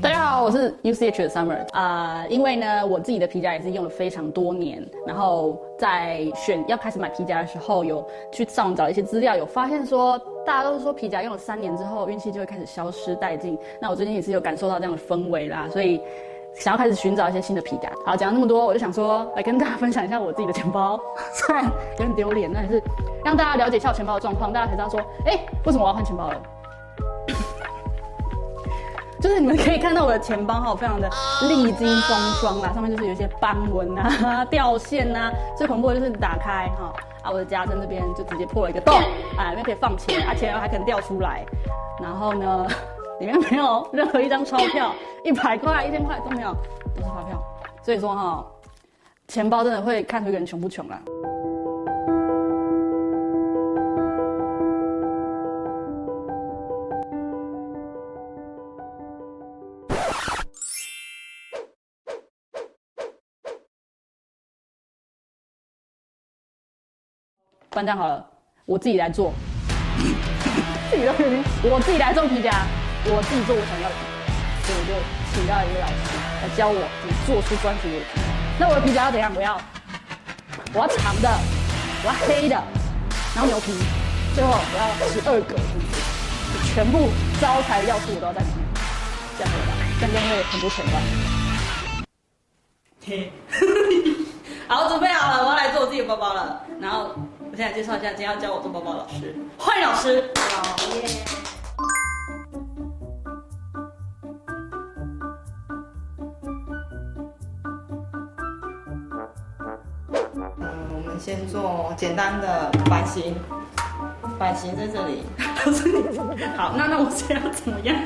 大家好，我是 UCH 的 Summer 啊、因为呢，我自己的皮夹也是用了非常多年，然后在选要开始买皮夹的时候，有去上找一些资料，有发现说，大家都是说皮夹用了三年之后，运气就会开始消失殆尽。那我最近也是有感受到这样的氛围啦，所以想要开始寻找一些新的皮夹。好，讲了那么多，我就想说来跟大家分享一下我自己的钱包，虽然有点丢脸，但是让大家了解一下我钱包的状况，大家才知道说，哎、欸，为什么我要换钱包了？就是你们可以看到我的钱包哈，非常的历经风霜啦，上面就是有一些斑纹啊、掉线啊。最恐怖的就是打开哈，啊，我的夹在这边就直接破了一个洞，啊，里面可以放钱，而且还可能掉出来。然后呢，里面没有任何一张钞票，一百块、一千块都没有，都是发票。所以说哈，钱包真的会看出一个人穷不穷啦。班长好了，我自己来做，自己都决定，我自己来做皮夹，我自己做我想要的，所以我就请到一位老师来教我怎么做出专属的皮。那我的皮夹要怎样？我要，我要长的，我要黑的，然后牛皮，最后我要十二格，全部招财的要素我都要在里面，这样子吧？这样就会很多钱吧？好，准备好了，我要来做我自己的包包了，然后。我现在介绍一下今天要教我做包包的老师，欢迎老师。好耶。们先做简单的版型，版型在这里。好，那那我现在要怎么样？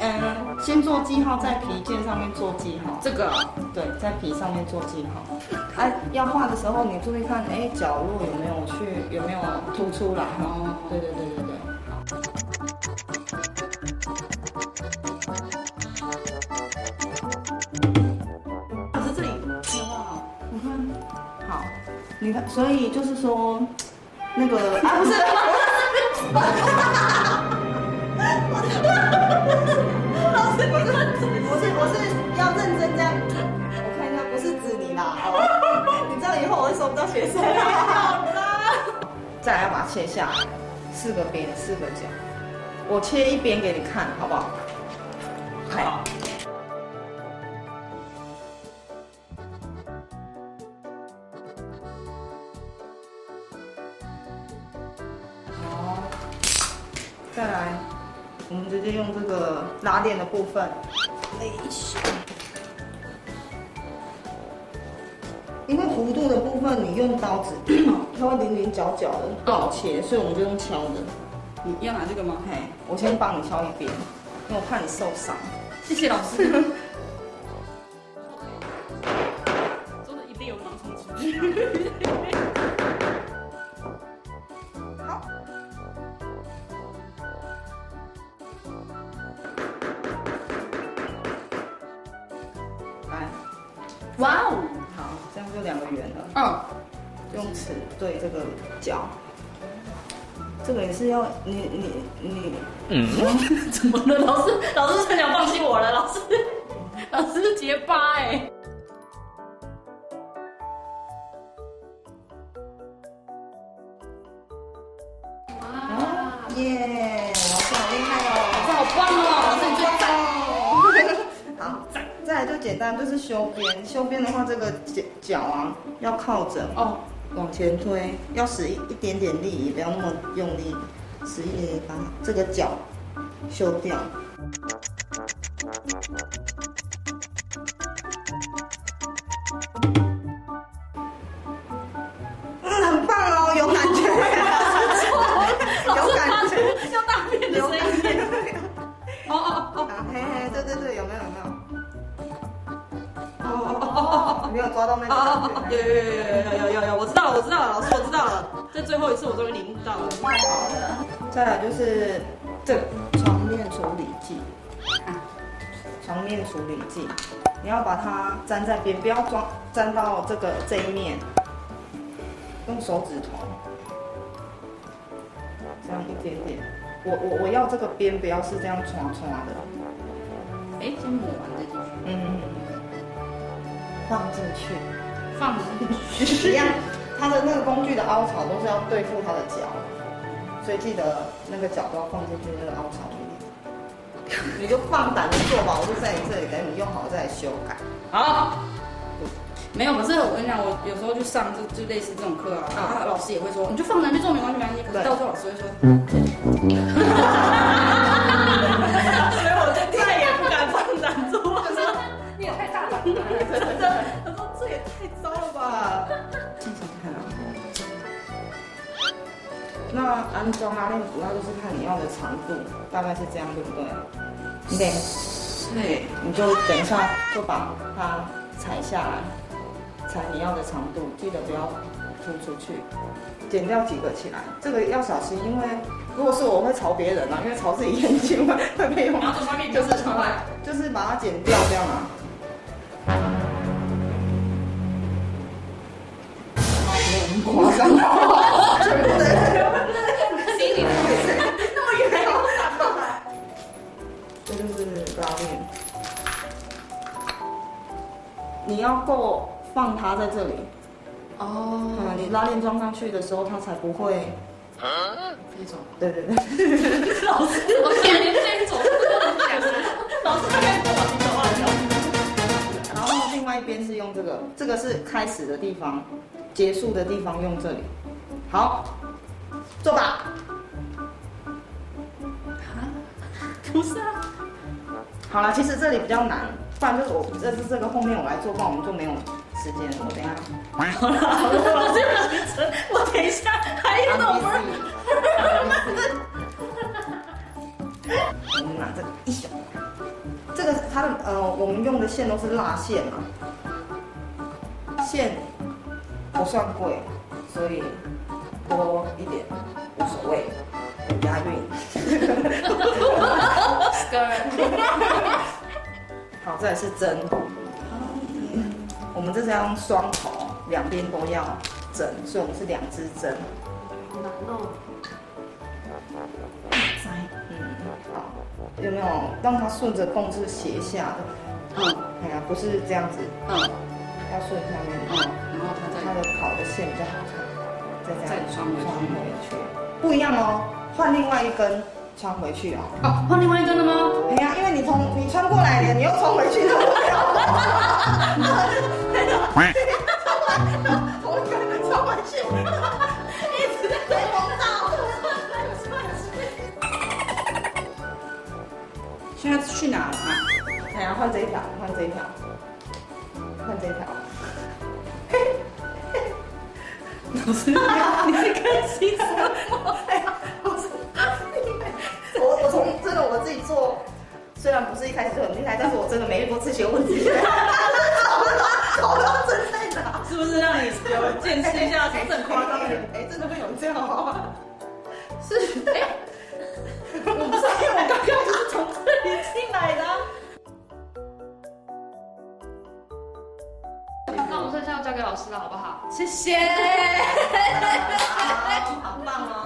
嗯，先做记号，在皮件上面做记号。这个？对，在皮上面做记号。哎、啊，要画的时候你注意看，哎，角落有没有去，有没有凸出来？哦，对对对所以就是说，那个啊，不是。我是我是我是要认真这样，我看一下，不是指你啦，你这样以后我会收不到学生。再来要把它切下，四个边，四个角，我切一边给你看，好不好？好。再来，我们直接用这个拉链的部分，因为弧度的部分你用刀子，它会零零角角的不好切，所以我们就用敲的。你要拿这个吗？嘿，我先帮你敲一边，因为我怕你受伤。谢谢老师。哇哦，好，这样就两个圆了。嗯，用尺对这个角，这个也是要你你你，嗯，怎么了？老师，老师真想放弃我了，老师，老师是结巴哎。哇。耶，老简单，就是修边。修边的话，这个脚脚啊要靠着哦，往前推，要使一一点点力，也不要那么用力，使一点点把这个脚修掉。没有抓到那个。有有有有有有有有，我知道了，我知道了，老师，我知道了。这最后一次，我终于领悟到了，太好了。再来就是这个床面处理剂，床面处理剂，你要把它粘在边，不要装粘到这个这一面。用手指头，这样一点点。我我我要这个边，不要是这样穿穿的。哎，先抹完再进去。嗯。放进去，放进去。一样，它的那个工具的凹槽都是要对付它的脚，所以记得那个脚都要放进去那个凹槽里面。你就放胆的做吧，我就在你这里等你用好了再来修改。好。没有，可是我跟你讲，我有时候去上就就类似这种课啊，然后老师也会说，你就放胆去做，没关系没关系。可是到时候老师会说，安装拉链主要就是看你要的长度，大概是这样，对不对？你得。对，你就等一下就把它裁下来。裁你要的长度，记得不要突出去，剪掉几个起来，这个要小心，因为如果是我会朝别人啊，因为朝自己眼睛会会被用，就是就是把它剪掉这样啊。夸张够。放它在这里，哦，嗯，你拉链装上去的时候，它才不会，啊，飞走。对对对，老师，我天，你飞走，老师在跟我比手画脚。然后另外一边是用这个，这个是开始的地方，结束的地方用这里。好，坐吧。啊？不是啊。好了，其实这里比较难，不然就是我这是这个后面我来做，不然我们就没有。时间，我等一下。好了好了，我等一下还有呢。我们拿这个一小，这个它的呃，我们用的线都是蜡线嘛，线不算贵，所以多一点无所谓，押韵。好，再来是针。我们这是要用双头，两边都要针，所以我们是两只针。难哦。嗯，好，有没有让它顺着缝是斜下的？嗯，哎呀，不是这样子。嗯，要顺下面。嗯，然后它它的跑的线比较好看。再这样再穿穿回去，不一样哦，换另外一根穿回去啊。哦，换另外一根了吗？哎呀，因为你从你穿过来的，你又穿回去的。现在去哪了啊？哎呀，换这一条，换这一条，换这一条。老师，你在开心什虽然不是一开始就很厉害，但是我真的没遇过这些问题。好真在哪？是不是让你有见识一下真正夸张的？哎，真的会有这样吗？是，哎，我不是，因为我刚刚就是从这里进来的。那我们剩下要交给老师了，好不好？谢谢。好，好棒哦。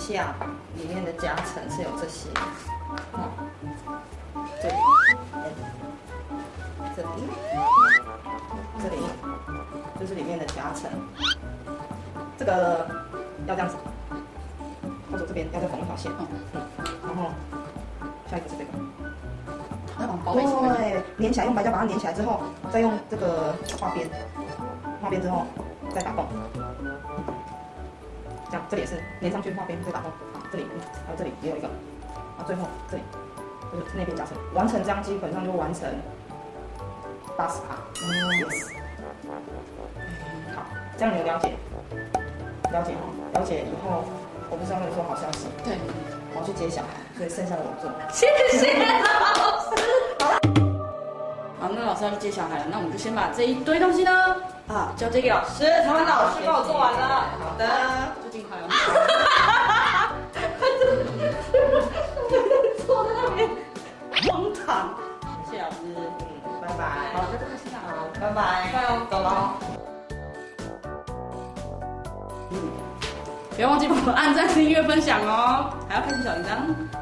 下里面的夹层是有这些，这里，这里，这里，就是里面的夹层。这个要这样子，或者这边要再缝一条线，嗯，然后下一个是这个，要把它包起来，对，粘起来，用白胶把它粘起来之后，再用这个画边，画边之后再打洞。这，里也是粘上去，画边再打洞。好，这里，还有这里也有一个。啊，最后这里就是那边夹层，完成这样基本上就完成八十趴。，yes。好，这样你有了解？了解哈，了解以后，我不是要跟你说好消息。对，我要去接小孩，所以剩下的我做。谢谢老师。好，好，那老师要去接小孩了，那我们就先把这一堆东西呢啊，交接给老师，台湾老师帮我做完了。好的，就尽快哦。坐在那边，荒唐。谢谢老师，嗯，拜拜。拜拜。加油，走了。嗯，不要忘记帮我按赞、订阅、分享哦，还要开启小铃铛。